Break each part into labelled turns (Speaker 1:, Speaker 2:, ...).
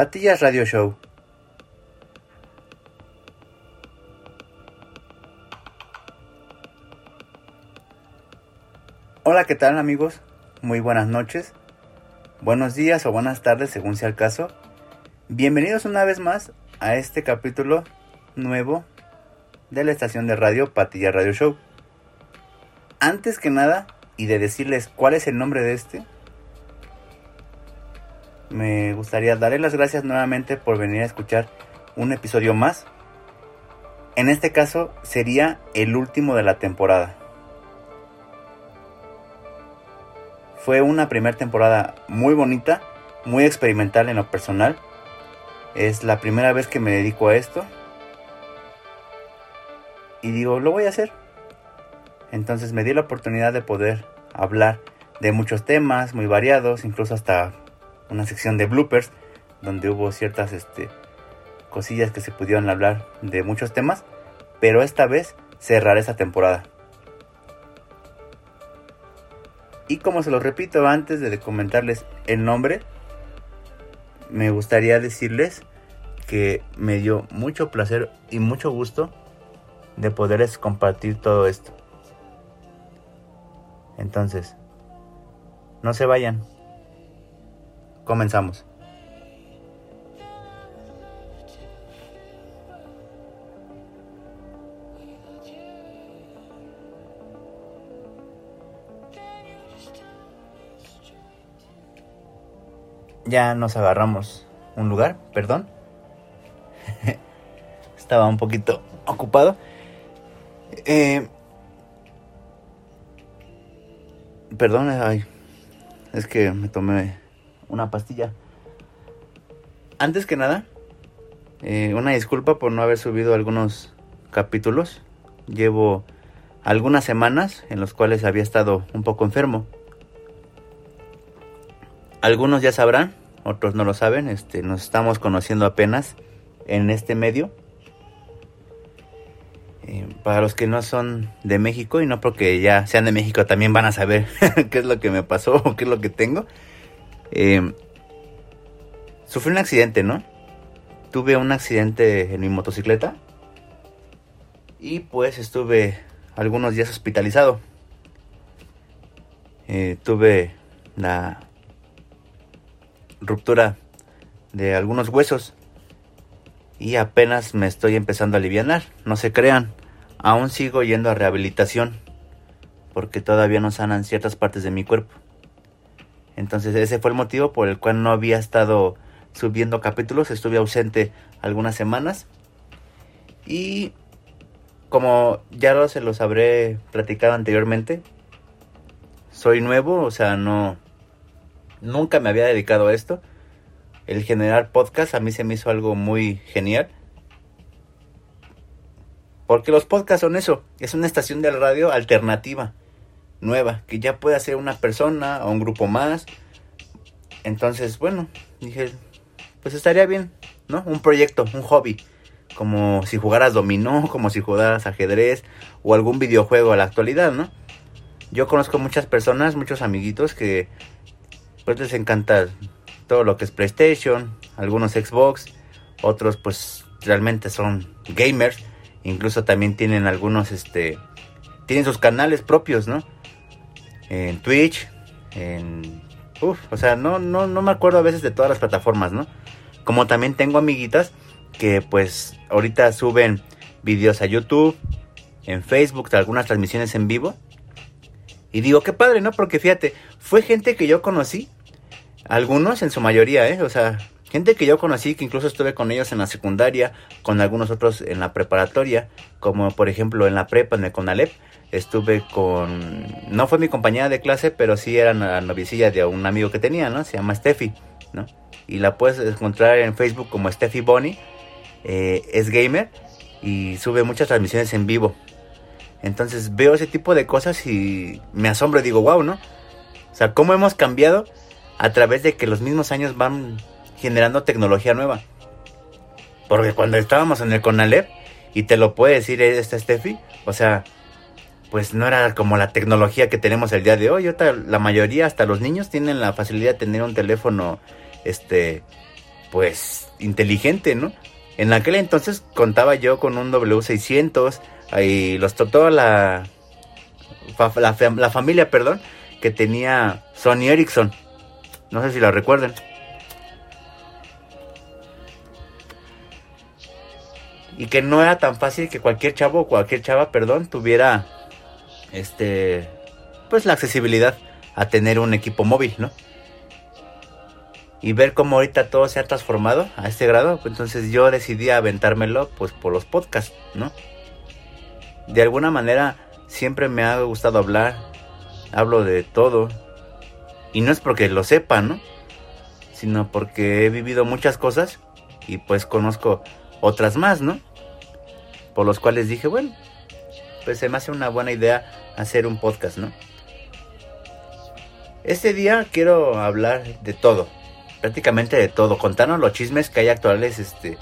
Speaker 1: Patillas Radio Show. Hola, ¿qué tal amigos? Muy buenas noches, buenos días o buenas tardes según sea el caso. Bienvenidos una vez más a este capítulo nuevo de la estación de radio Patilla Radio Show. Antes que nada, y de decirles cuál es el nombre de este, me gustaría darle las gracias nuevamente por venir a escuchar un episodio más. En este caso sería el último de la temporada. Fue una primera temporada muy bonita, muy experimental en lo personal. Es la primera vez que me dedico a esto. Y digo, lo voy a hacer. Entonces me di la oportunidad de poder hablar de muchos temas muy variados, incluso hasta una sección de bloopers donde hubo ciertas este, cosillas que se pudieron hablar de muchos temas, pero esta vez cerraré esa temporada. Y como se lo repito antes de comentarles el nombre, me gustaría decirles que me dio mucho placer y mucho gusto de poderles compartir todo esto. Entonces, no se vayan. Comenzamos. Ya nos agarramos un lugar, perdón. Estaba un poquito ocupado. Eh, perdón, ay, es que me tomé una pastilla. Antes que nada, eh, una disculpa por no haber subido algunos capítulos. Llevo algunas semanas en los cuales había estado un poco enfermo. Algunos ya sabrán, otros no lo saben. Este, nos estamos conociendo apenas en este medio. Eh, para los que no son de México y no porque ya sean de México también van a saber qué es lo que me pasó o qué es lo que tengo. Eh, sufrí un accidente, ¿no? Tuve un accidente en mi motocicleta y pues estuve algunos días hospitalizado. Eh, tuve la ruptura de algunos huesos y apenas me estoy empezando a aliviar. No se crean, aún sigo yendo a rehabilitación porque todavía no sanan ciertas partes de mi cuerpo. Entonces ese fue el motivo por el cual no había estado subiendo capítulos, estuve ausente algunas semanas y como ya se los habré platicado anteriormente, soy nuevo, o sea, no nunca me había dedicado a esto. El generar podcast a mí se me hizo algo muy genial. Porque los podcasts son eso, es una estación de radio alternativa, nueva, que ya puede hacer una persona o un grupo más. Entonces, bueno, dije, pues estaría bien, ¿no? Un proyecto, un hobby, como si jugaras dominó, como si jugaras ajedrez o algún videojuego a la actualidad, ¿no? Yo conozco muchas personas, muchos amiguitos que pues les encanta todo lo que es PlayStation, algunos Xbox, otros pues realmente son gamers, incluso también tienen algunos este tienen sus canales propios, ¿no? En Twitch, en uf, o sea, no no no me acuerdo a veces de todas las plataformas, ¿no? Como también tengo amiguitas que pues ahorita suben videos a YouTube, en Facebook, algunas transmisiones en vivo. Y digo, qué padre, ¿no? Porque fíjate, fue gente que yo conocí, algunos en su mayoría, ¿eh? O sea, gente que yo conocí, que incluso estuve con ellos en la secundaria, con algunos otros en la preparatoria, como por ejemplo en la prepa, en el CONALEP, estuve con... No fue mi compañera de clase, pero sí era la novicilla de un amigo que tenía, ¿no? Se llama Steffi, ¿no? Y la puedes encontrar en Facebook como Steffi Bonnie. Eh, es gamer y sube muchas transmisiones en vivo. Entonces veo ese tipo de cosas y me asombro y digo, wow, ¿no? O sea, cómo hemos cambiado a través de que los mismos años van generando tecnología nueva. Porque cuando estábamos en el Conalep, y te lo puede decir esta Steffi, o sea, pues no era como la tecnología que tenemos el día de hoy. la mayoría, hasta los niños, tienen la facilidad de tener un teléfono, este, pues, inteligente, ¿no? En aquel entonces contaba yo con un W600 y los toda la, la, familia, perdón, que tenía Sony Ericsson. No sé si la recuerdan. Y que no era tan fácil que cualquier chavo o cualquier chava, perdón, tuviera este pues la accesibilidad a tener un equipo móvil, ¿no? Y ver cómo ahorita todo se ha transformado a este grado, pues entonces yo decidí aventármelo pues por los podcasts, ¿no? De alguna manera siempre me ha gustado hablar, hablo de todo, y no es porque lo sepa, ¿no? Sino porque he vivido muchas cosas y pues conozco otras más, ¿no? Por los cuales dije, bueno, pues se me hace una buena idea hacer un podcast, ¿no? Este día quiero hablar de todo, prácticamente de todo, contarnos los chismes que hay actuales, este,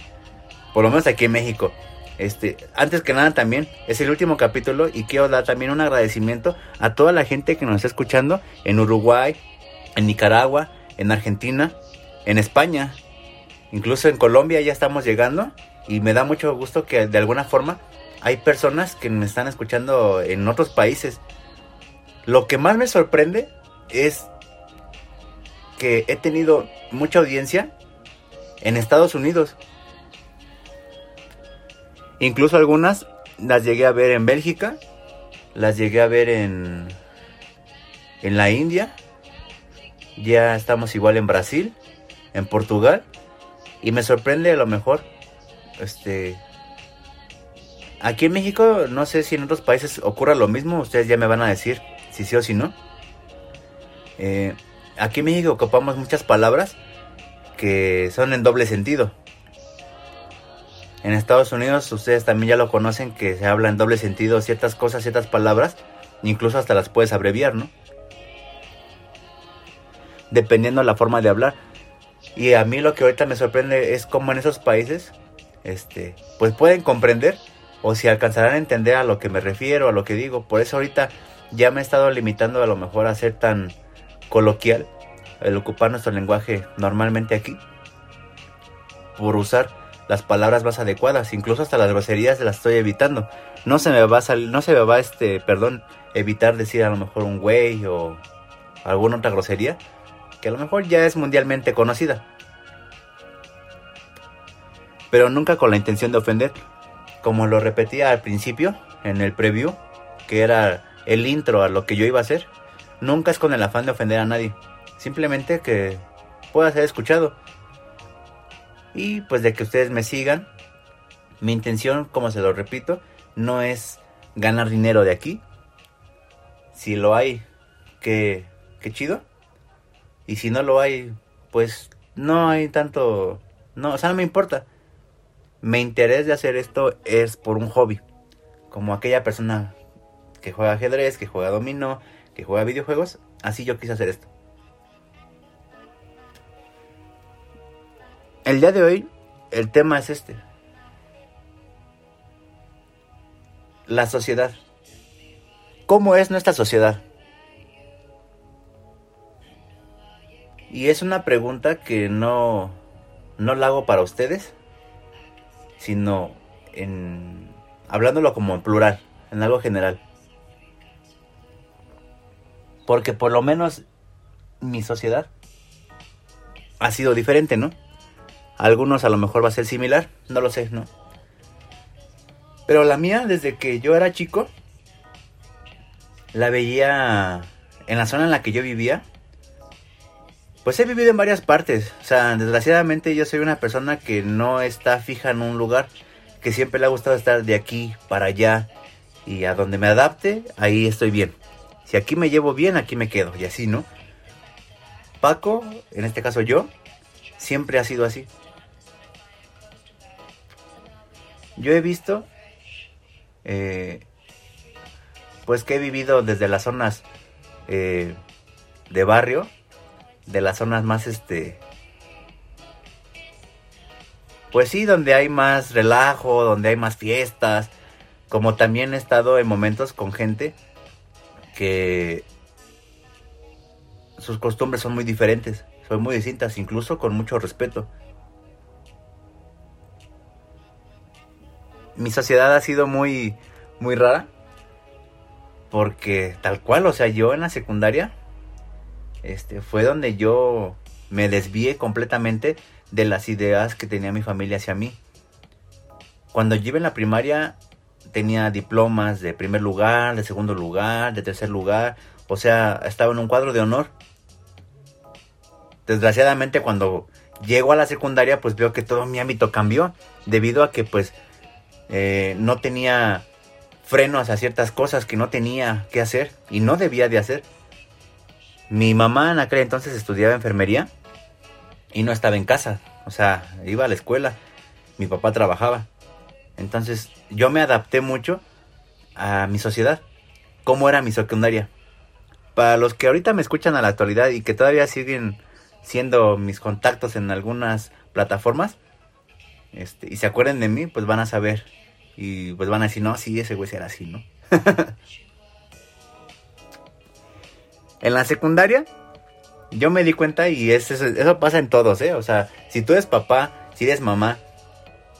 Speaker 1: por lo menos aquí en México. Este, antes que nada también es el último capítulo y quiero dar también un agradecimiento a toda la gente que nos está escuchando en Uruguay, en Nicaragua, en Argentina, en España, incluso en Colombia ya estamos llegando y me da mucho gusto que de alguna forma hay personas que me están escuchando en otros países. Lo que más me sorprende es que he tenido mucha audiencia en Estados Unidos. Incluso algunas las llegué a ver en Bélgica, las llegué a ver en en la India. Ya estamos igual en Brasil, en Portugal y me sorprende a lo mejor este Aquí en México, no sé si en otros países ocurra lo mismo, ustedes ya me van a decir si sí o si no. Eh, aquí en México ocupamos muchas palabras que son en doble sentido. En Estados Unidos ustedes también ya lo conocen que se habla en doble sentido ciertas cosas, ciertas palabras, incluso hasta las puedes abreviar, ¿no? Dependiendo de la forma de hablar. Y a mí lo que ahorita me sorprende es cómo en esos países, este, pues pueden comprender o si alcanzarán a entender a lo que me refiero, a lo que digo. Por eso ahorita ya me he estado limitando a lo mejor a ser tan coloquial, el ocupar nuestro lenguaje normalmente aquí, por usar las palabras más adecuadas, incluso hasta las groserías las estoy evitando. No se me va a salir, no se me va este, perdón, evitar decir a lo mejor un güey o alguna otra grosería que a lo mejor ya es mundialmente conocida. Pero nunca con la intención de ofender, como lo repetía al principio, en el preview, que era el intro a lo que yo iba a hacer, nunca es con el afán de ofender a nadie. Simplemente que pueda ser escuchado. Y pues de que ustedes me sigan. Mi intención, como se lo repito, no es ganar dinero de aquí. Si lo hay, que, chido. Y si no lo hay, pues no hay tanto... No, o sea, no me importa mi interés de hacer esto es por un hobby. Como aquella persona que juega ajedrez, que juega dominó, que juega videojuegos. Así yo quise hacer esto. El día de hoy, el tema es este. La sociedad. ¿Cómo es nuestra sociedad? Y es una pregunta que no, no la hago para ustedes, sino en hablándolo como en plural, en algo general. Porque por lo menos mi sociedad ha sido diferente, ¿no? algunos a lo mejor va a ser similar, no lo sé, ¿no? Pero la mía, desde que yo era chico, la veía en la zona en la que yo vivía. Pues he vivido en varias partes. O sea, desgraciadamente yo soy una persona que no está fija en un lugar, que siempre le ha gustado estar de aquí para allá. y a donde me adapte, ahí estoy bien. Si aquí me llevo bien, aquí me quedo y así, ¿no? Paco, en este caso yo, siempre ha sido así. Yo he visto, eh, pues que he vivido desde las zonas eh, de barrio, de las zonas más, este, pues sí, donde hay más relajo, donde hay más fiestas, como también he estado en momentos con gente que sus costumbres son muy diferentes, son muy distintas, incluso con mucho respeto. Mi sociedad ha sido muy, muy rara, porque tal cual, o sea, yo en la secundaria, este, fue donde yo me desvié completamente de las ideas que tenía mi familia hacia mí. Cuando yo iba en la primaria tenía diplomas de primer lugar, de segundo lugar, de tercer lugar, o sea, estaba en un cuadro de honor. Desgraciadamente cuando llego a la secundaria pues veo que todo mi ámbito cambió debido a que pues eh, no tenía frenos a ciertas cosas que no tenía que hacer y no debía de hacer. Mi mamá en aquel entonces estudiaba enfermería y no estaba en casa, o sea, iba a la escuela, mi papá trabajaba. Entonces yo me adapté mucho a mi sociedad, cómo era mi secundaria. Para los que ahorita me escuchan a la actualidad y que todavía siguen siendo mis contactos en algunas plataformas, este, y se acuerden de mí, pues van a saber. Y pues van a decir, no, sí, ese güey será así, ¿no? en la secundaria, yo me di cuenta y eso, eso pasa en todos, ¿eh? O sea, si tú eres papá, si eres mamá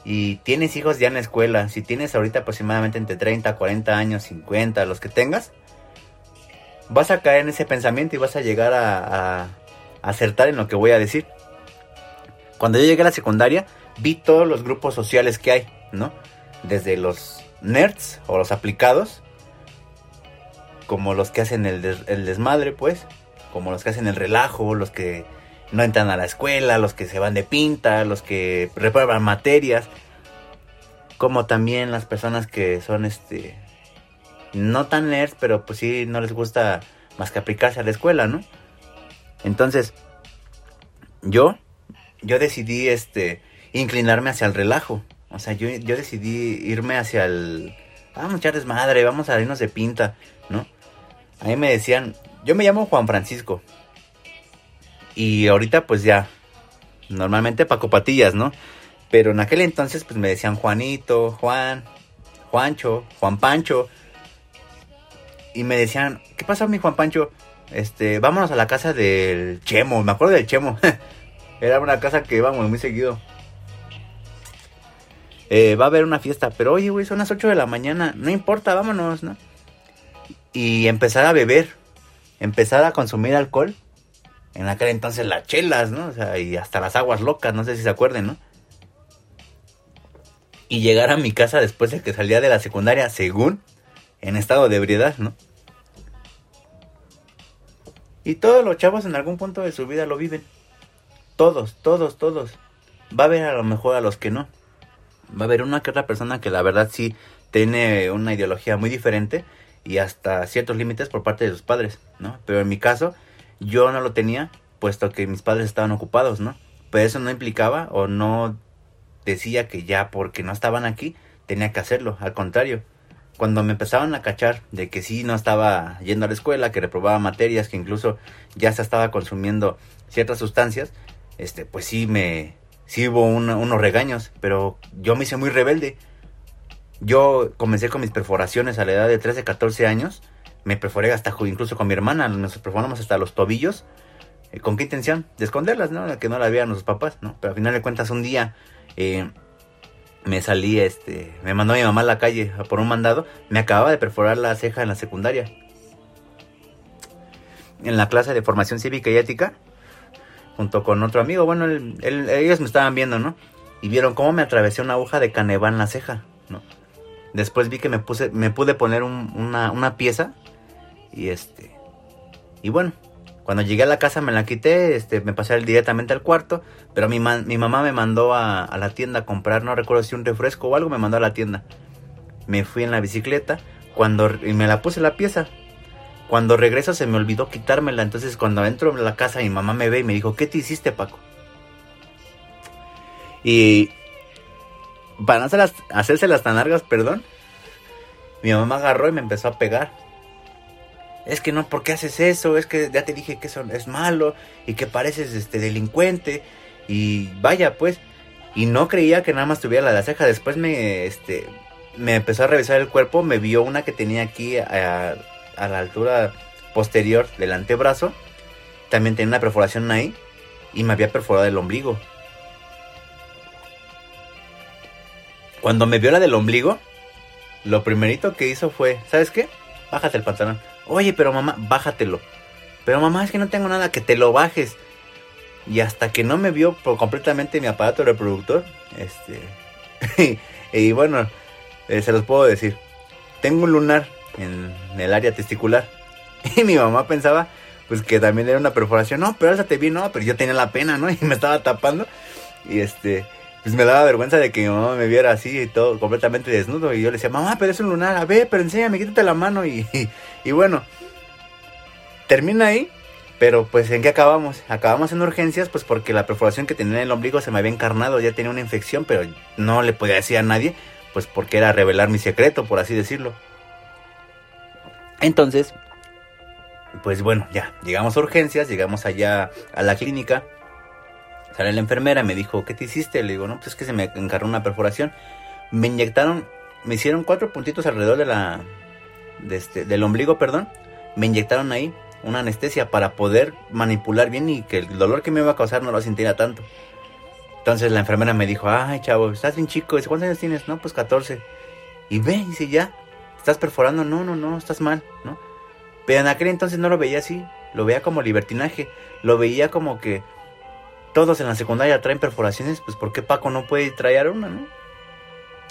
Speaker 1: y tienes hijos ya en la escuela, si tienes ahorita aproximadamente entre 30, 40 años, 50, los que tengas, vas a caer en ese pensamiento y vas a llegar a, a acertar en lo que voy a decir. Cuando yo llegué a la secundaria, vi todos los grupos sociales que hay, ¿no? Desde los nerds o los aplicados, como los que hacen el, el desmadre, pues, como los que hacen el relajo, los que no entran a la escuela, los que se van de pinta, los que reprueban materias, como también las personas que son este no tan nerds, pero pues sí no les gusta más que aplicarse a la escuela, ¿no? Entonces, yo yo decidí este inclinarme hacia el relajo. O sea, yo, yo decidí irme hacia el vamos a echar desmadre, vamos a irnos de pinta, ¿no? A mí me decían, yo me llamo Juan Francisco. Y ahorita pues ya, normalmente Paco Patillas, ¿no? Pero en aquel entonces pues me decían Juanito, Juan, Juancho, Juan Pancho. Y me decían, ¿qué pasa mi Juan Pancho? Este, vámonos a la casa del Chemo, me acuerdo del Chemo. Era una casa que íbamos muy seguido. Eh, va a haber una fiesta, pero oye, güey, son las 8 de la mañana, no importa, vámonos, ¿no? Y empezar a beber, empezar a consumir alcohol en aquel entonces las chelas, ¿no? O sea, y hasta las aguas locas, no sé si se acuerden, ¿no? Y llegar a mi casa después de que salía de la secundaria, según, en estado de ebriedad, ¿no? Y todos los chavos en algún punto de su vida lo viven. Todos, todos, todos. Va a haber a lo mejor a los que no. Va a haber una que otra persona que la verdad sí tiene una ideología muy diferente y hasta ciertos límites por parte de sus padres, ¿no? Pero en mi caso, yo no lo tenía, puesto que mis padres estaban ocupados, ¿no? Pero eso no implicaba o no decía que ya porque no estaban aquí tenía que hacerlo, al contrario. Cuando me empezaban a cachar de que sí no estaba yendo a la escuela, que reprobaba materias, que incluso ya se estaba consumiendo ciertas sustancias, este, pues sí me, sí unos regaños, pero yo me hice muy rebelde. Yo comencé con mis perforaciones a la edad de 13, 14 años me perforé hasta incluso con mi hermana, nos perforamos hasta los tobillos. Eh, ¿Con qué intención? De esconderlas, ¿no? Que no la vean nuestros papás, ¿no? Pero al final de cuentas un día eh, me salí, este, me mandó mi mamá a la calle por un mandado, me acababa de perforar la ceja en la secundaria. En la clase de formación cívica y ética, junto con otro amigo, bueno, ellos me estaban viendo, ¿no? Y vieron cómo me atravesé una aguja de caneva en la ceja, ¿no? Después vi que me puse, me pude poner una, una pieza y este. Y bueno, cuando llegué a la casa me la quité, este, me pasé directamente al cuarto, pero mi, mi mamá me mandó a, a, la tienda a comprar, no recuerdo si un refresco o algo, me mandó a la tienda. Me fui en la bicicleta, Cuando y me la puse la pieza. Cuando regreso se me olvidó quitármela. Entonces cuando entro en la casa mi mamá me ve y me dijo, ¿qué te hiciste Paco? Y para no hacerse las tan largas, perdón, mi mamá agarró y me empezó a pegar. Es que no, ¿por qué haces eso? Es que ya te dije que es malo y que pareces este delincuente. Y vaya, pues. Y no creía que nada más tuviera la ceja. Después me, este, me empezó a revisar el cuerpo. Me vio una que tenía aquí a, a la altura posterior del antebrazo. También tenía una perforación ahí. Y me había perforado el ombligo. Cuando me vio la del ombligo, lo primerito que hizo fue, ¿sabes qué? Bájate el pantalón. Oye, pero mamá, bájatelo. Pero mamá, es que no tengo nada, que te lo bajes. Y hasta que no me vio por completamente mi aparato reproductor, este... y, bueno, eh, se los puedo decir. Tengo un lunar en el área testicular. Y mi mamá pensaba, pues que también era una perforación. No, pero te bien, no, pero yo tenía la pena, ¿no? Y me estaba tapando. Y este pues me daba vergüenza de que mi mamá me viera así y todo completamente desnudo. Y yo le decía, mamá, pero es un lunar, a ver, pero enséñame, quítate la mano. Y, y, bueno, termina ahí, pero pues ¿en qué acabamos? Acabamos en urgencias, pues porque la perforación que tenía en el ombligo se me había encarnado, ya tenía una infección, pero no le podía decir a nadie, pues porque era revelar mi secreto, por así decirlo. Entonces, pues bueno, ya, llegamos a urgencias, llegamos allá a la clínica. Sale la enfermera, me dijo, ¿qué te hiciste? Le digo, no, pues es que se me encarnó una perforación. Me inyectaron, me hicieron cuatro puntitos alrededor de la, de este, del ombligo, perdón. Me inyectaron ahí una anestesia para poder manipular bien y que el dolor que me iba a causar no lo sintiera tanto. Entonces la enfermera me dijo, ay chavo, estás bien chico. Dice, ¿cuántos años tienes? No, pues 14. Y ve, dice, ya, estás perforando. No, no, no, estás mal, ¿no? Pero en aquel entonces no lo veía así. Lo veía como libertinaje. Lo veía como que todos en la secundaria traen perforaciones, pues ¿por qué Paco no puede traer una, no?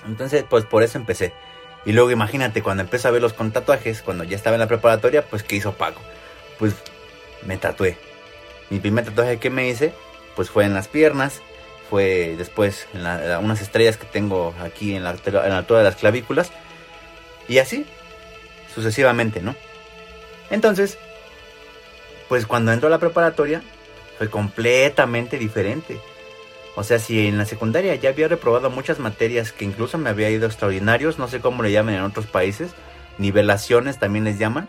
Speaker 1: Entonces, pues por eso empecé. Y luego imagínate, cuando empecé a ver los con tatuajes, cuando ya estaba en la preparatoria, pues ¿qué hizo Paco? Pues me tatué. Mi primer tatuaje que me hice, pues fue en las piernas, fue después en unas estrellas que tengo aquí en la, en la altura de las clavículas, y así, sucesivamente, ¿no? Entonces, pues cuando entro a la preparatoria, fue completamente diferente. O sea, si en la secundaria ya había reprobado muchas materias que incluso me había ido extraordinarios, no sé cómo le llaman en otros países, nivelaciones también les llaman,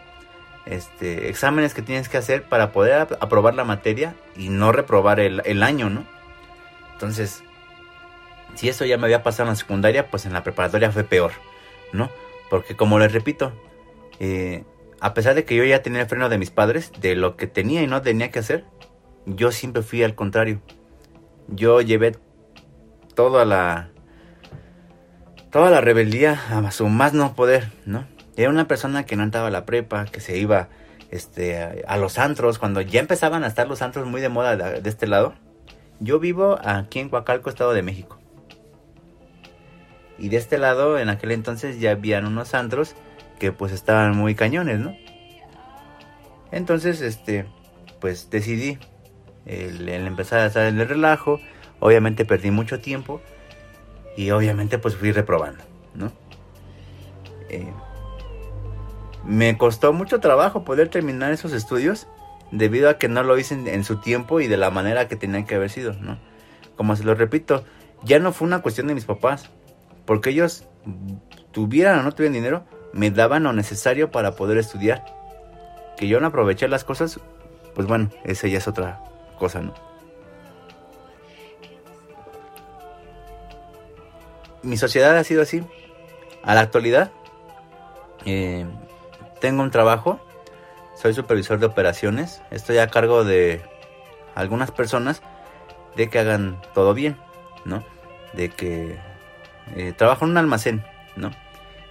Speaker 1: este, exámenes que tienes que hacer para poder aprobar la materia y no reprobar el, año, ¿no? Entonces, si eso ya me había pasado en la secundaria, pues en la preparatoria fue peor, ¿no? Porque como les repito, eh, a pesar de que yo ya tenía el freno de mis padres, de lo que tenía y no tenía que hacer, yo siempre fui al contrario. Yo llevé toda la toda la rebeldía a su más no poder, ¿no? Era una persona que no entraba a la prepa, que se iba este, a, los antros, cuando ya empezaban a estar los antros muy de moda de, este lado. Yo vivo aquí en Coacalco, Estado de México. Y de este lado, en aquel entonces ya habían unos antros que pues estaban muy cañones, ¿no? Entonces, este, pues decidí el, empezar a estar en el relajo, obviamente perdí mucho tiempo y obviamente pues fui reprobando, ¿no? Eh, me costó mucho trabajo poder terminar esos estudios debido a que no lo hice en, su tiempo y de la manera que tenían que haber sido, ¿no? Como se lo repito, ya no fue una cuestión de mis papás, porque ellos tuvieran o no tuvieran dinero, me daban lo necesario para poder estudiar. Que yo no aproveché las cosas, pues bueno, esa ya es otra cosa, ¿no? Mi sociedad ha sido así. A la actualidad, eh, tengo un trabajo, soy supervisor de operaciones, estoy a cargo de algunas personas de que hagan todo bien, ¿no? De que eh, trabajo en un almacén, ¿no?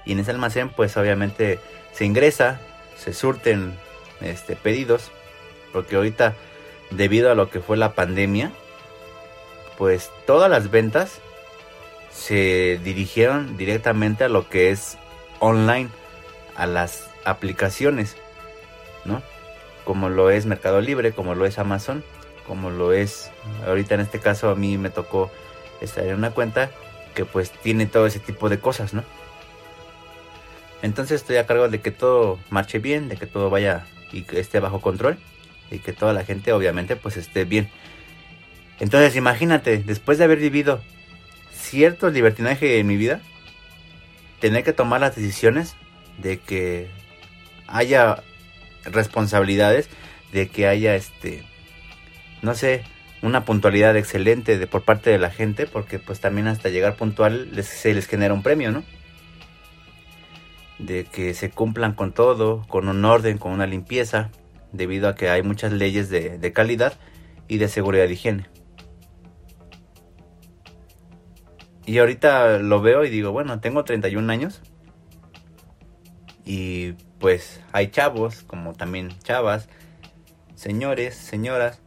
Speaker 1: Y en ese almacén, pues obviamente se ingresa, se surten este, pedidos, porque ahorita debido a lo que fue la pandemia, pues todas las ventas se dirigieron directamente a lo que es online, a las aplicaciones, ¿no? Como lo es Mercado Libre, como lo es Amazon, como lo es, ahorita en este caso a mí me tocó estar en una cuenta que pues tiene todo ese tipo de cosas, ¿no? Entonces estoy a cargo de que todo marche bien, de que todo vaya y que esté bajo control y que toda la gente obviamente pues esté bien. Entonces imagínate, después de haber vivido cierto libertinaje en mi vida, tener que tomar las decisiones de que haya responsabilidades, de que haya este, no sé, una puntualidad excelente de, por parte de la gente, porque pues también hasta llegar puntual se les genera un premio, ¿no? De que se cumplan con todo, con un orden, con una limpieza, debido a que hay muchas leyes de, de calidad y de seguridad de higiene. Y ahorita lo veo y digo, bueno, tengo 31 años. Y pues hay chavos, como también chavas, señores, señoras.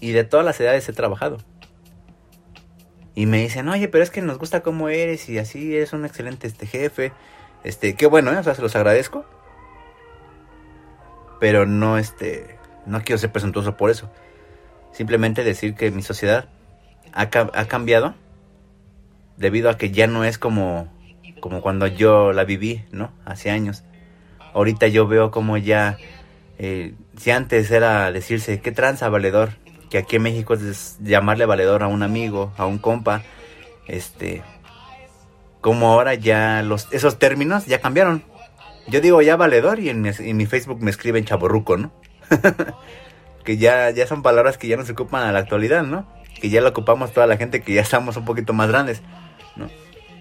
Speaker 1: Y de todas las edades he trabajado. Y me dicen, oye, pero es que nos gusta cómo eres y así eres un excelente este jefe. Este, qué bueno, ¿eh? o sea, se los agradezco. Pero no, este, no quiero ser presuntuoso por eso. Simplemente decir que mi sociedad ha, cambiado debido a que ya no es como, como cuando yo la viví, ¿no? Hace años. Ahorita yo veo como ya, eh, si antes era decirse, ¿qué tranza valedor? Que aquí en México es llamarle valedor a un amigo, a un compa, este, como ahora ya los, esos términos ya cambiaron. Yo digo ya valedor y en mi, Facebook me escriben chaborruco, ¿no? que ya, ya son palabras que ya no se ocupan a la actualidad, ¿no? que ya lo ocupamos toda la gente que ya estamos un poquito más grandes, ¿no?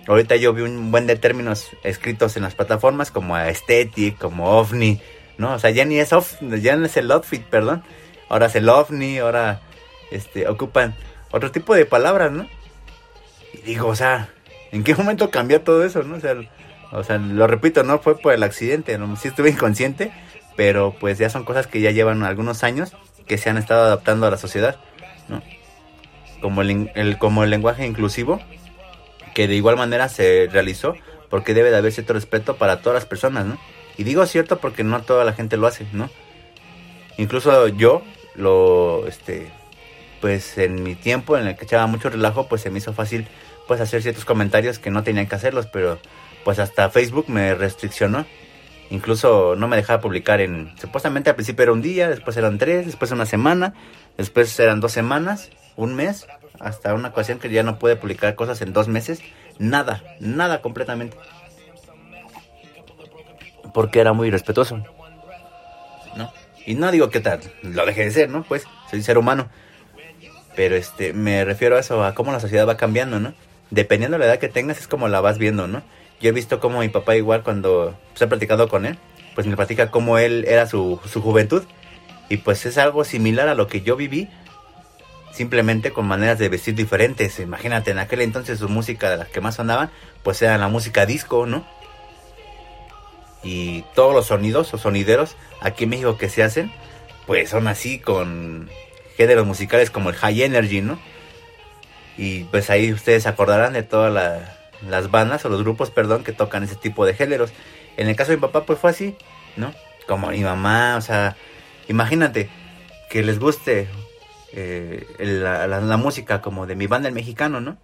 Speaker 1: Ahorita yo vi un buen de términos escritos en las plataformas como aesthetic, como ovni, ¿no? O sea, ya ni es off, ya no es el outfit, perdón. Ahora es el ovni, ahora este ocupan otro tipo de palabras, ¿no? Y digo, o sea, ¿en qué momento cambió todo eso, no? O sea, o sea, lo repito, no fue por el accidente, ¿no? sí estuve inconsciente, pero pues ya son cosas que ya llevan algunos años que se han estado adaptando a la sociedad, ¿no? como el, como el lenguaje inclusivo, que de igual manera se realizó, porque debe de haber cierto respeto para todas las personas, ¿no? Y digo cierto porque no toda la gente lo hace, ¿no? Incluso yo lo, este, pues en mi tiempo en el que echaba mucho relajo, pues se me hizo fácil, pues hacer ciertos comentarios que no tenían que hacerlos, pero pues hasta Facebook me restriccionó. Incluso no me dejaba publicar en, supuestamente al principio era un día, después eran tres, después una semana, después eran dos semanas un mes, hasta una ocasión que ya no puede publicar cosas en dos meses, nada, nada completamente. Porque era muy respetuoso. ¿No? Y no digo que tal, lo deje de ser, ¿no? Pues soy ser humano. Pero este, me refiero a eso, a cómo la sociedad va cambiando, ¿no? Dependiendo de la edad que tengas, es como la vas viendo, ¿no? Yo he visto como mi papá igual cuando pues, he platicado con él, pues me platica cómo él era su, su juventud. Y pues es algo similar a lo que yo viví, simplemente con maneras de vestir diferentes. Imagínate, en aquel entonces su música de las que más sonaban, pues era la música disco, ¿no? Y todos los sonidos o sonideros aquí en México que se hacen, pues son así con géneros musicales como el high energy, ¿no? Y pues ahí ustedes acordarán de todas las bandas o los grupos, perdón, que tocan ese tipo de géneros. En el caso de mi papá, pues fue así, ¿no? Como mi mamá, o sea, imagínate que les guste eh, la, música como de mi banda el mexicano, ¿no?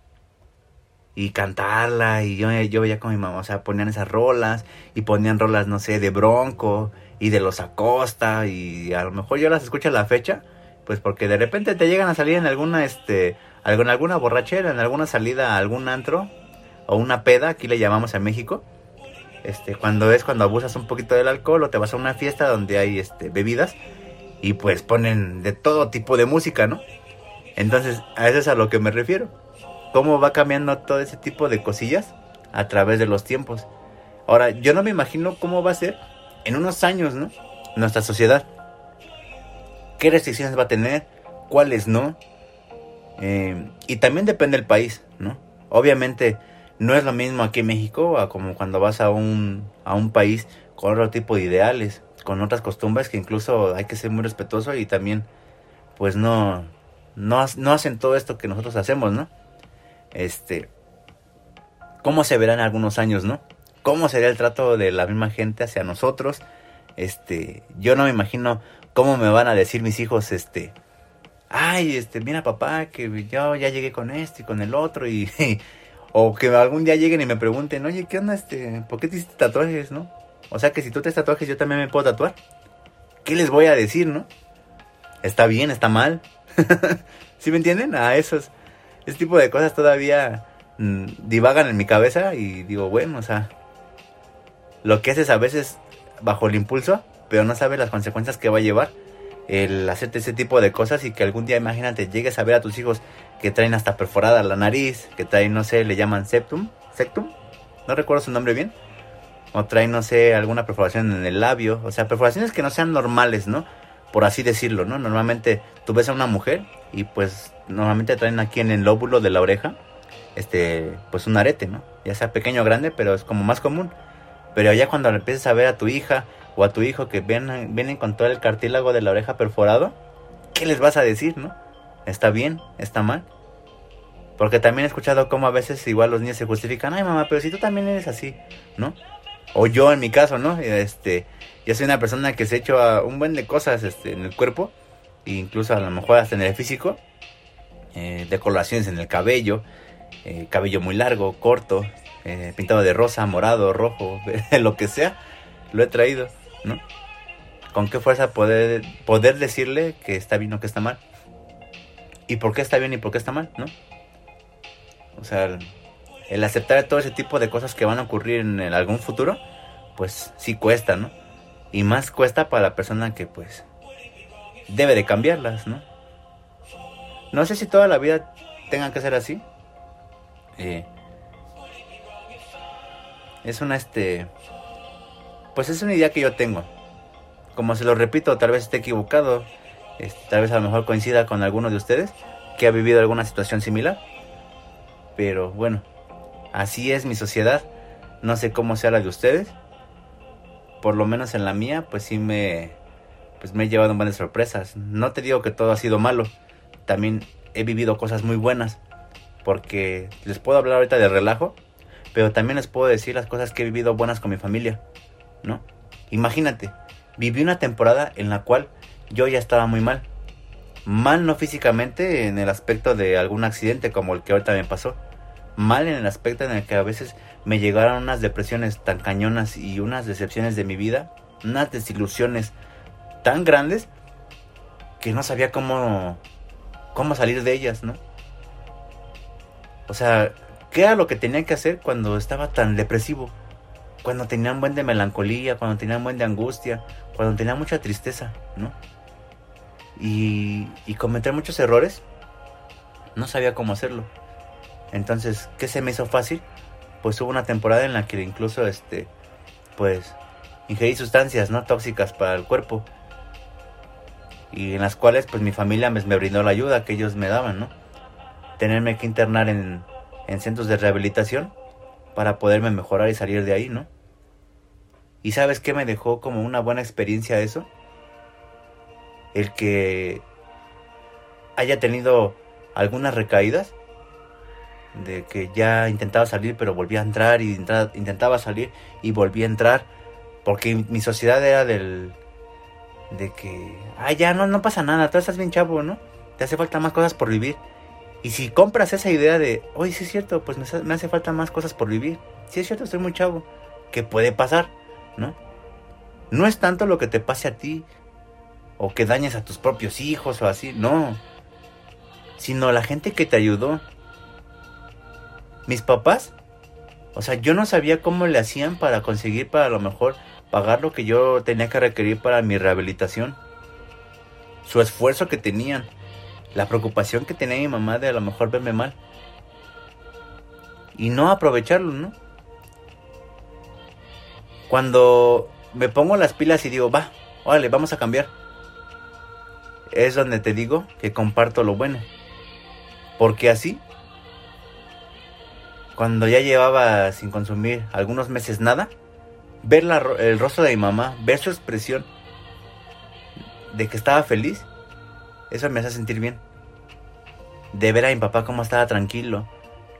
Speaker 1: Y cantarla, y yo, yo veía con mi mamá, o sea, ponían esas rolas, y ponían rolas, no sé, de Bronco, y de los Acosta, y a lo mejor yo las escucho a la fecha, pues porque de repente te llegan a salir en alguna, este, en alguna borrachera, en alguna salida a algún antro, o una peda, aquí le llamamos a México, este, cuando es cuando abusas un poquito del alcohol, o te vas a una fiesta donde hay, este, bebidas, y pues ponen de todo tipo de música, ¿no? Entonces, a eso es a lo que me refiero. Cómo va cambiando todo ese tipo de cosillas a través de los tiempos. Ahora, yo no me imagino cómo va a ser en unos años, ¿no? Nuestra sociedad. ¿Qué restricciones va a tener? ¿Cuáles no? Eh, y también depende del país, ¿no? Obviamente no es lo mismo aquí en México a como cuando vas a un, a un país con otro tipo de ideales con otras costumbres que incluso hay que ser muy respetuoso y también pues no, no, no hacen todo esto que nosotros hacemos, ¿no? Este, ¿cómo se verá en algunos años, no? ¿Cómo sería el trato de la misma gente hacia nosotros? Este, yo no me imagino cómo me van a decir mis hijos, este, ay, este, mira papá, que yo ya llegué con este y con el otro y, O que algún día lleguen y me pregunten, oye, ¿qué onda este? ¿Por qué te hiciste tatuajes, no? O sea que si tú te tatuajes, yo también me puedo tatuar. ¿Qué les voy a decir, no? ¿Está bien? ¿Está mal? ¿Sí me entienden? A esos, ese tipo de cosas todavía mm, divagan en mi cabeza y digo, bueno, o sea, lo que haces a veces bajo el impulso, pero no sabes las consecuencias que va a llevar el hacerte ese tipo de cosas y que algún día, imagínate, llegues a ver a tus hijos que traen hasta perforada la nariz, que traen, no sé, le llaman septum, septum, no recuerdo su nombre bien, o traen, no sé, alguna perforación en el labio, o sea, perforaciones que no sean normales, ¿no? Por así decirlo, ¿no? Normalmente tú ves a una mujer y pues normalmente traen aquí en el lóbulo de la oreja, este, pues un arete, ¿no? Ya sea pequeño o grande, pero es como más común. Pero ya cuando empiezas a ver a tu hija o a tu hijo que vienen, vienen con todo el cartílago de la oreja perforado, ¿qué les vas a decir, no? ¿Está bien? ¿Está mal? Porque también he escuchado cómo a veces igual los niños se justifican, ay mamá, pero si tú también eres así, ¿no? O yo en mi caso, ¿no? Este, yo soy una persona que se ha hecho un buen de cosas este, en el cuerpo, e incluso a lo mejor hasta en el físico, eh, decoloraciones en el cabello, eh, cabello muy largo, corto, eh, pintado de rosa, morado, rojo, lo que sea, lo he traído, ¿no? ¿Con qué fuerza poder, poder decirle que está bien o que está mal? ¿Y por qué está bien y por qué está mal, no? O sea, el, aceptar todo ese tipo de cosas que van a ocurrir en, algún futuro, pues sí cuesta, ¿no? Y más cuesta para la persona que pues debe de cambiarlas, ¿no? No sé si toda la vida tengan que ser así. Eh, es una este pues es una idea que yo tengo como se lo repito tal vez esté equivocado este, tal vez a lo mejor coincida con alguno de ustedes que ha vivido alguna situación similar. Pero bueno así es mi sociedad. No sé cómo sea la de ustedes. Por lo menos en la mía pues sí me pues me he llevado buenas sorpresas. No te digo que todo ha sido malo. También he vivido cosas muy buenas porque les puedo hablar ahorita de relajo pero también les puedo decir las cosas que he vivido buenas con mi familia, ¿no? Imagínate, viví una temporada en la cual yo ya estaba muy mal. Mal no físicamente en el aspecto de algún accidente como el que ahorita me pasó. Mal en el aspecto en el que a veces me llegaron unas depresiones tan cañonas y unas decepciones de mi vida, unas desilusiones tan grandes que no sabía cómo cómo salir de ellas, ¿no? O sea, ¿Qué era lo que tenía que hacer cuando estaba tan depresivo? Cuando tenía un buen de melancolía, cuando tenía un buen de angustia, cuando tenía mucha tristeza, ¿no? Y, cometer muchos errores, no sabía cómo hacerlo. Entonces, ¿qué se me hizo fácil? Pues hubo una temporada en la que incluso, este, pues, ingerí sustancias, ¿no? Tóxicas para el cuerpo. Y en las cuales, pues, mi familia me, me brindó la ayuda que ellos me daban, ¿no? Tenerme que internar en, en centros de rehabilitación para poderme mejorar y salir de ahí, ¿no? ¿Y sabes qué me dejó como una buena experiencia eso? El que haya tenido algunas recaídas, de que ya intentaba salir pero volvía a entrar y intentaba salir y volvía a entrar, porque mi sociedad era del... de que, ah, ya no, no pasa nada, tú estás bien chavo, ¿no? Te hace falta más cosas por vivir. Y si compras esa idea de, oye, sí es cierto, pues me, hace falta más cosas por vivir. Sí es cierto, estoy muy chavo. ¿Qué puede pasar? ¿No? No es tanto lo que te pase a ti o que dañes a tus propios hijos o así, no. Sino la gente que te ayudó. Mis papás, o sea, yo no sabía cómo le hacían para conseguir para a lo mejor pagar lo que yo tenía que requerir para mi rehabilitación. Su esfuerzo que tenían la preocupación que tenía mi mamá de a lo mejor verme mal. Y no aprovecharlo, ¿no? Cuando me pongo las pilas y digo, va, órale, vamos a cambiar. Es donde te digo que comparto lo bueno. Porque así, cuando ya llevaba sin consumir algunos meses nada, ver el rostro de mi mamá, ver su expresión de que estaba feliz, eso me hace sentir bien. De ver a mi papá cómo estaba tranquilo,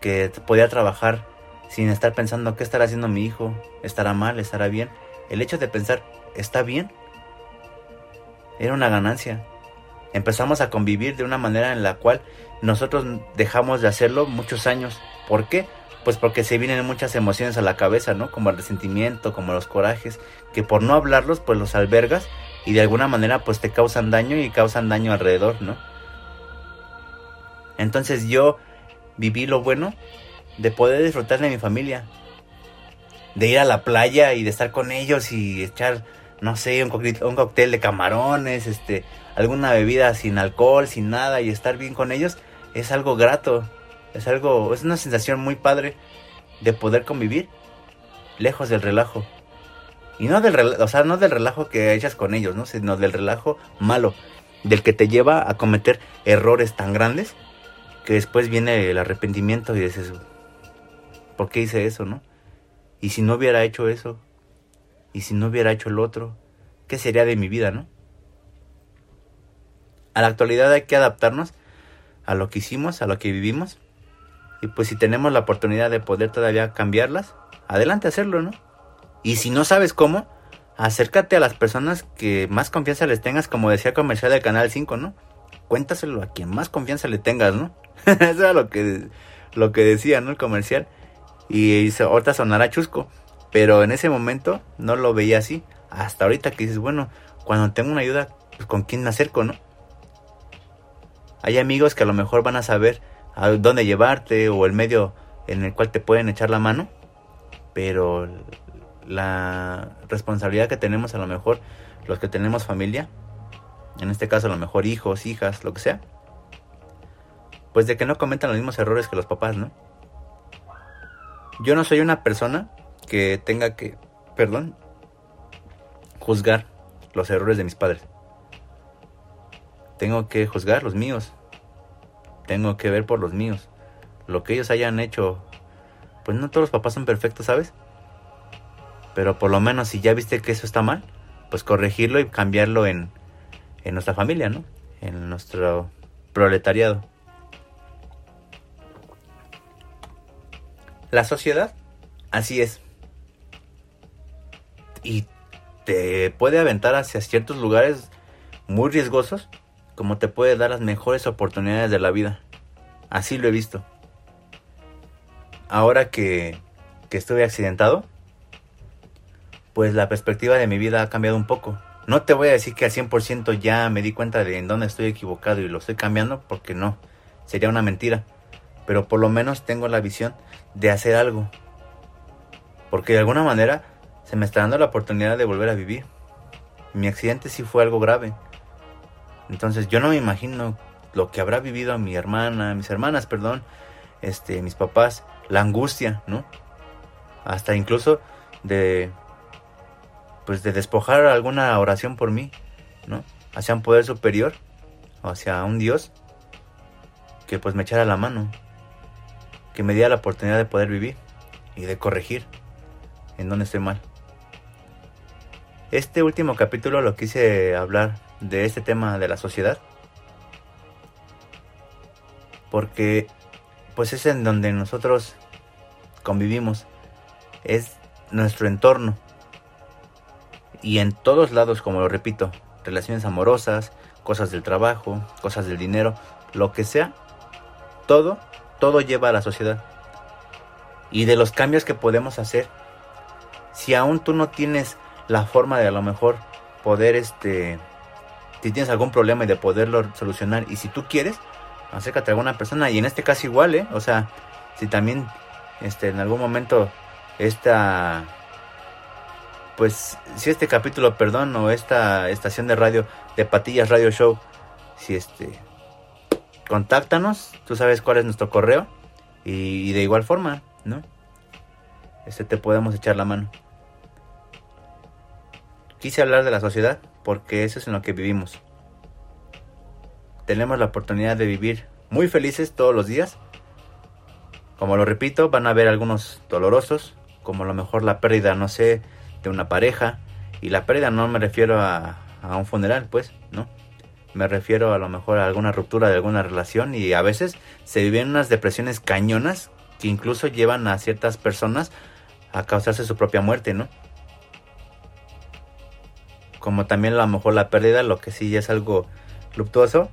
Speaker 1: que podía trabajar sin estar pensando qué estará haciendo mi hijo, estará mal, estará bien. El hecho de pensar, ¿está bien? Era una ganancia. Empezamos a convivir de una manera en la cual nosotros dejamos de hacerlo muchos años ¿Por qué? Pues porque se vienen muchas emociones a la cabeza, ¿no? Como el resentimiento, como los corajes, que por no hablarlos, pues los albergas y de alguna manera pues te causan daño y causan daño alrededor, ¿no? Entonces yo viví lo bueno de poder disfrutar de mi familia, de ir a la playa y de estar con ellos y echar, no sé, un un cóctel de camarones, este, alguna bebida sin alcohol, sin nada y estar bien con ellos, es algo grato, es algo, es una sensación muy padre de poder convivir lejos del relajo. Y no del, o sea, no del relajo que echas con ellos, ¿no? Sino del relajo malo, del que te lleva a cometer errores tan grandes que después viene el arrepentimiento y dices, ¿por qué hice eso, no? Y si no hubiera hecho eso, y si no hubiera hecho el otro, ¿qué sería de mi vida, no? A la actualidad hay que adaptarnos a lo que hicimos, a lo que vivimos. Y pues si tenemos la oportunidad de poder todavía cambiarlas, adelante hacerlo, ¿no? Y si no sabes cómo, acércate a las personas que más confianza les tengas, como decía comercial del Canal 5, ¿no? Cuéntaselo a quien más confianza le tengas, ¿no? Eso era lo que, lo que decía, ¿no? El comercial. Y, ahorita sonará chusco, pero en ese momento no lo veía así. Hasta ahorita que dices, bueno, cuando tengo una ayuda, pues con quién me acerco, ¿no? Hay amigos que a lo mejor van a saber a dónde llevarte o el medio en el cual te pueden echar la mano, pero la responsabilidad que tenemos a lo mejor los que tenemos familia, en este caso a lo mejor hijos, hijas, lo que sea, pues de que no cometan los mismos errores que los papás, ¿no? Yo no soy una persona que tenga que, perdón, juzgar los errores de mis padres. Tengo que juzgar los míos. Tengo que ver por los míos. Lo que ellos hayan hecho. Pues no todos los papás son perfectos, ¿sabes? Pero por lo menos si ya viste que eso está mal, pues corregirlo y cambiarlo en, en nuestra familia, ¿no? En nuestro proletariado. La sociedad, así es. Y te puede aventar hacia ciertos lugares muy riesgosos, como te puede dar las mejores oportunidades de la vida. Así lo he visto. Ahora que, que estuve accidentado, pues la perspectiva de mi vida ha cambiado un poco. No te voy a decir que al 100% ya me di cuenta de en dónde estoy equivocado y lo estoy cambiando, porque no, sería una mentira. Pero por lo menos tengo la visión de hacer algo. Porque de alguna manera se me está dando la oportunidad de volver a vivir. Mi accidente sí fue algo grave. Entonces yo no me imagino lo que habrá vivido mi hermana, mis hermanas, perdón, este, mis papás, la angustia, ¿no? Hasta incluso de pues de despojar alguna oración por mí, ¿no? Hacia un poder superior, o hacia un Dios que pues me echara la mano, que me diera la oportunidad de poder vivir y de corregir en donde estoy mal. Este último capítulo lo quise hablar de este tema de la sociedad porque pues es en donde nosotros convivimos, es nuestro entorno. Y en todos lados, como lo repito, relaciones amorosas, cosas del trabajo, cosas del dinero, lo que sea, todo todo lleva a la sociedad. Y de los cambios que podemos hacer, si aún tú no tienes la forma de a lo mejor poder, este, si tienes algún problema y de poderlo solucionar, y si tú quieres, acércate a alguna persona, y en este caso igual, ¿eh? O sea, si también, este, en algún momento, esta, pues, si este capítulo, perdón, o esta estación de radio, de Patillas Radio Show, si este, contáctanos, tú sabes cuál es nuestro correo y, de igual forma, ¿no? Este te podemos echar la mano. Quise hablar de la sociedad porque eso es en lo que vivimos. Tenemos la oportunidad de vivir muy felices todos los días. Como lo repito, van a haber algunos dolorosos, como a lo mejor la pérdida, no sé, de una pareja. Y la pérdida no me refiero a, a un funeral, pues, ¿no? Me refiero a lo mejor a alguna ruptura de alguna relación y a veces se viven unas depresiones cañonas que incluso llevan a ciertas personas a causarse su propia muerte, ¿no? Como también a lo mejor la pérdida, lo que sí es algo luctuoso,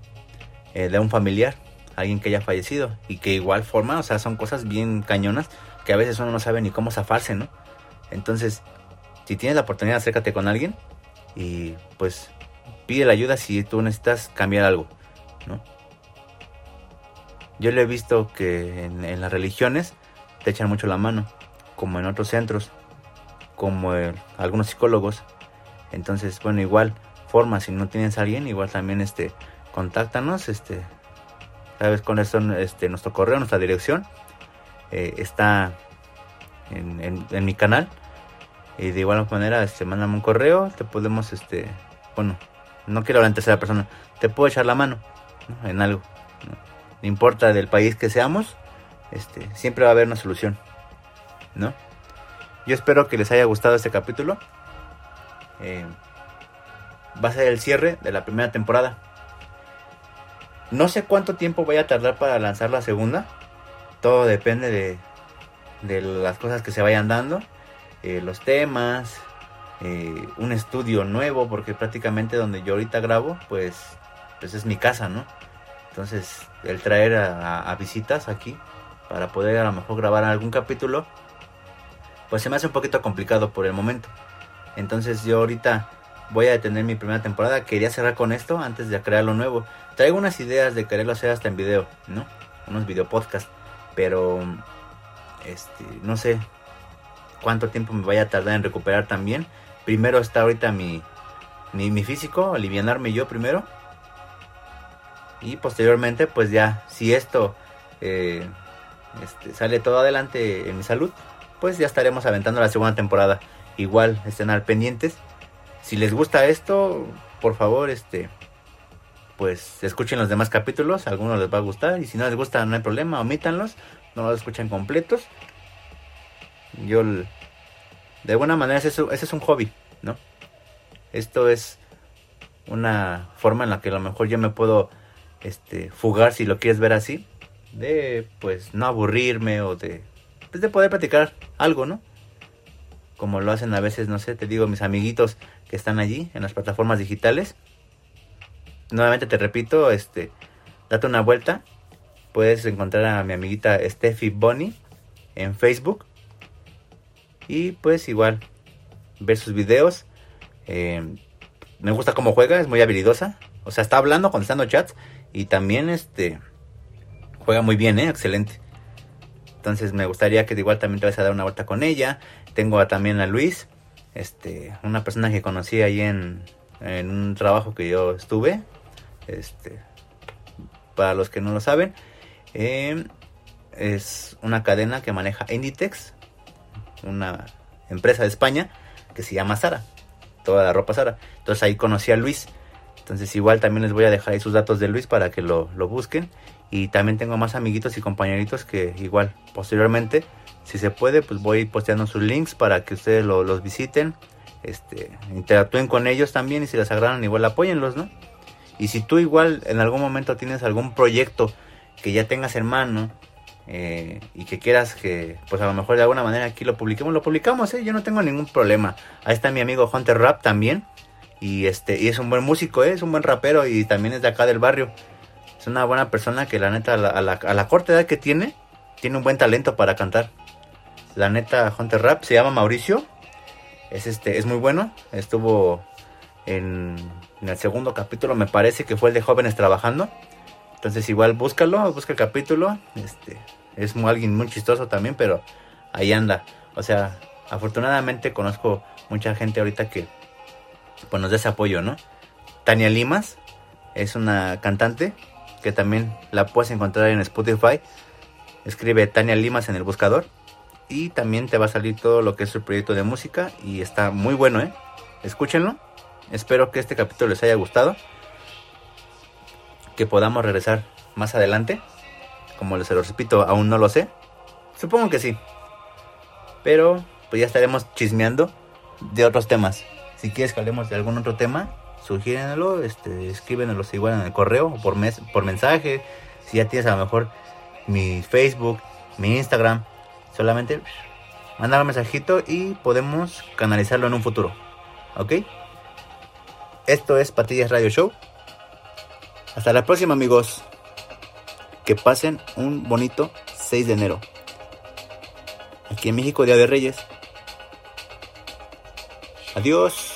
Speaker 1: eh, de un familiar. alguien que haya fallecido y que igual forma, o sea, son cosas bien cañonas que a veces uno no sabe ni cómo zafarse, ¿no? Entonces, si tienes la oportunidad, acércate con alguien y pues pide la ayuda si tú necesitas cambiar algo, ¿no? Yo le he visto que en, las religiones te echan mucho la mano, como en otros centros, como algunos psicólogos. Entonces, bueno, igual, forma, si no tienes a alguien, igual también este, contáctanos, este, sabes con esto, este, nuestro correo, nuestra dirección, eh, está en, mi canal. Y de igual manera, este, mándame un correo, te podemos, este, bueno, no quiero hablar en tercera persona, te puedo echar la mano en algo. ¿no? importa del país que seamos, este, siempre va a haber una solución, ¿no? Yo espero que les haya gustado este capítulo. Eh, va a ser el cierre de la primera temporada. No sé cuánto tiempo voy a tardar para lanzar la segunda. Todo depende de, las cosas que se vayan dando. Eh, los temas, eh, un estudio nuevo, porque prácticamente donde yo ahorita grabo, pues, pues es mi casa, ¿no? Entonces, el traer a, visitas aquí para poder a lo mejor grabar algún capítulo, pues se me hace un poquito complicado por el momento. Entonces yo ahorita voy a detener mi primera temporada. Quería cerrar con esto antes de crear lo nuevo. Traigo unas ideas de quererlo hacer hasta en video, ¿no? Unos video podcast. Pero, este, no sé cuánto tiempo me vaya a tardar en recuperar también primero está ahorita mi, mi, físico, alivianarme yo primero. Y posteriormente, pues ya, si esto eh, este, sale todo adelante en mi salud, pues ya estaremos aventando la segunda temporada. Igual estén al pendientes. Si les gusta esto, por favor, este, pues escuchen los demás capítulos. Algunos les va a gustar. Y si no les gusta, no hay problema, omítanlos. No los escuchen completos. Yo de buena manera ese es, un hobby, ¿no? Esto es una forma en la que a lo mejor yo me puedo este, fugar, si lo quieres ver así, de pues no aburrirme o de, pues, de poder platicar algo, ¿no? Como lo hacen a veces, no sé, te digo, mis amiguitos que están allí en las plataformas digitales. Nuevamente te repito, este, date una vuelta. Puedes encontrar a mi amiguita Steffi Bonnie en Facebook y pues igual, ver sus videos. Eh, me gusta cómo juega, es muy habilidosa. O sea, está hablando, contestando chats. Y también este juega muy bien, ¿eh? excelente. Entonces me gustaría que igual también te vayas a dar una vuelta con ella. Tengo también a Luis, este, una persona que conocí ahí en, un trabajo que yo estuve. Este, para los que no lo saben, eh, es una cadena que maneja Inditex una empresa de España que se llama Sara, toda la ropa Sara. Entonces ahí conocí a Luis. Entonces igual también les voy a dejar ahí sus datos de Luis para que lo, busquen. Y también tengo más amiguitos y compañeritos que igual posteriormente, si se puede, pues voy posteando sus links para que ustedes los visiten. Este, interactúen con ellos también y si les agradan igual apóyenlos, ¿no? Y si tú igual en algún momento tienes algún proyecto que ya tengas en mano eh, y que quieras que, pues a lo mejor de alguna manera aquí lo publiquemos, lo publicamos, ¿eh? yo no tengo ningún problema. Ahí está mi amigo Hunter Rap también, y este, y es un buen músico, ¿eh? es un buen rapero y también es de acá del barrio. Es una buena persona que la neta, a la, corta edad que tiene, tiene un buen talento para cantar. La neta, Hunter Rap se llama Mauricio, es este, es muy bueno, estuvo en, el segundo capítulo, me parece que fue el de jóvenes trabajando. Entonces igual búscalo, busca el capítulo. Este, es alguien muy chistoso también, pero ahí anda. O sea, afortunadamente conozco mucha gente ahorita que pues nos da ese apoyo, ¿no? Tania Limas es una cantante que también la puedes encontrar en Spotify. Escribe Tania Limas en el buscador y también te va a salir todo lo que es su proyecto de música y está muy bueno, ¿eh? Escúchenlo. Espero que este capítulo les haya gustado que podamos regresar más adelante. Como les repito, aún no lo sé. Supongo que sí. Pero pues ya estaremos chismeando de otros temas. Si quieres que hablemos de algún otro tema, sugiérenlo, este, escríbenlo igual en el correo o por, mes, por mensaje. Si ya tienes a lo mejor mi Facebook, mi Instagram, solamente mandar un mensajito y podemos canalizarlo en un futuro. ¿Ok? Esto es Patillas Radio Show. Hasta la próxima amigos. Que pasen un bonito 6 de enero. Aquí en México, Día de Reyes. Adiós.